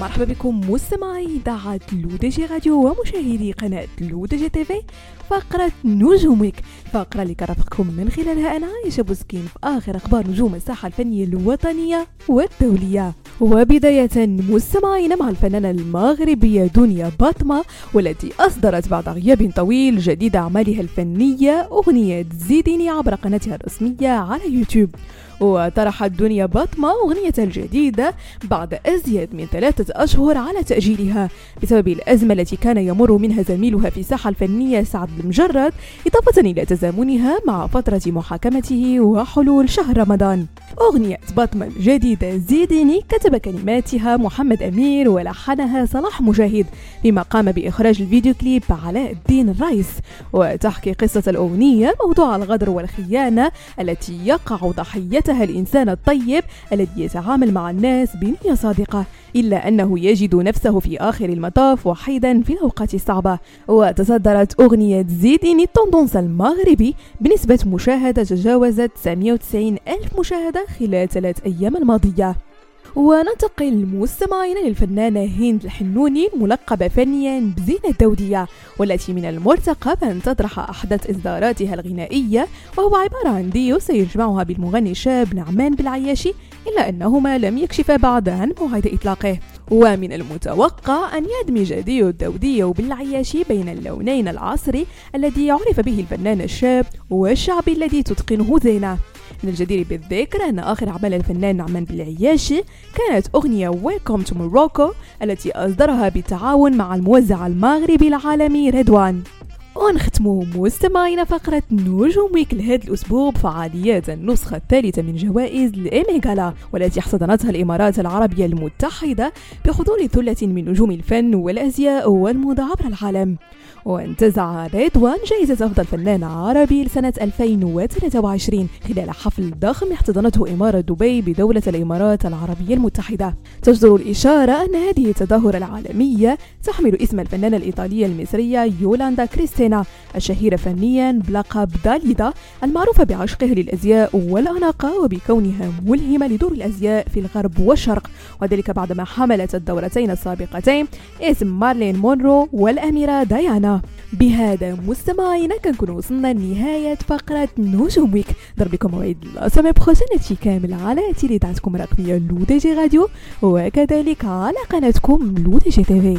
مرحبا بكم مستمعي إذاعة لودجي راديو ومشاهدي قناة لودجي تيفي فقرة نجوم week. فقرة اللي كرفقكم من خلالها أنا عايشة بوسكين في آخر أخبار نجوم الساحة الفنية الوطنية والدولية. وبداية مستمعين مع الفنانة المغربية دنيا باطمة والتي أصدرت بعد غياب طويل جديد أعمالها الفنية أغنية زيديني عبر قناتها الرسمية على يوتيوب. وطرحت دنيا باطمة أغنيتها الجديدة بعد أزيد من ثلاثة أشهر على تأجيلها بسبب الأزمة التي كان يمر منها زميلها في الساحة الفنية سعد المجرد إضافة إلى تزامنها مع فترة محاكمته وحلول شهر رمضان. أغنية باطمة الجديدة زيديني كتب كلماتها محمد أمير ولحنها صلاح مجاهد فيما قام بإخراج الفيديو كليب علاء الدين الرئيس. وتحكي قصة الأغنية موضوع الغدر والخيانة التي يقع ضحيتها الإنسان الطيب الذي يتعامل مع الناس بنية صادقة إلا أنه يجد نفسه في آخر المطاف وحيدا في الأوقات الصعبة. وتصدرت أغنية زيديني التوندونس المغربي. بنسبة مشاهدة تجاوزت 990 ألف مشاهدة خلال ثلاث أيام الماضية. وننتقل مستمعين للفنانة هند الحنوني الملقبة فنيا بزينة الدودية والتي من المرتقب أن تطرح أحدث إصداراتها الغنائية وهو عبارة عن ديو سيجمعها بالمغني الشاب نعمان بالعياشي إلا أنهما لم يكشفا بعد عن موعد إطلاقه. ومن المتوقع أن يدمج ديو الدودية بالعياشي بين اللونين العصري الذي عرف به الفنان الشاب والشعبي الذي تتقنه زينة. من الجدير بالذكر أن آخر أعمال الفنان نعمان بالعياشي كانت أغنية Welcome to Morocco التي أصدرها بالتعاون مع الموزع المغربي العالمي ريدوان. ونختموا مستمعينا فقرة نجوم ويك لهذا الأسبوع بفعاليات النسخة الثالثة من جوائز الإيميغالا والتي احتضنتها الإمارات العربية المتحدة بحضور ثلة من نجوم الفن والأزياء والموضة عبر العالم. وانتزع رضوان جائزة أفضل فنان عربي لسنة 2023 خلال حفل ضخم احتضنته إمارة دبي بدولة الإمارات العربية المتحدة. تجدر الإشارة أن هذه التظاهرة العالمية تحمل اسم الفنانة الإيطالية المصرية يولاندا كريستينا الشهيرة فنيا بلقب داليدا المعروفة بعشقها للأزياء والأناقة وبكونها ملهمة لدور الأزياء في الغرب والشرق. وذلك بعدما حملت الدورتين السابقتين اسم مارلين مونرو والأميرة ديانا. بهذا مستمعينا كنكون وصلنا لنهاية فقرة نجوم week ضرب لكم موعد لا هادشي كامل على إذاعتكم الرقمية لو دي جي راديو وكذلك على قناتكم لو دي جي تيفي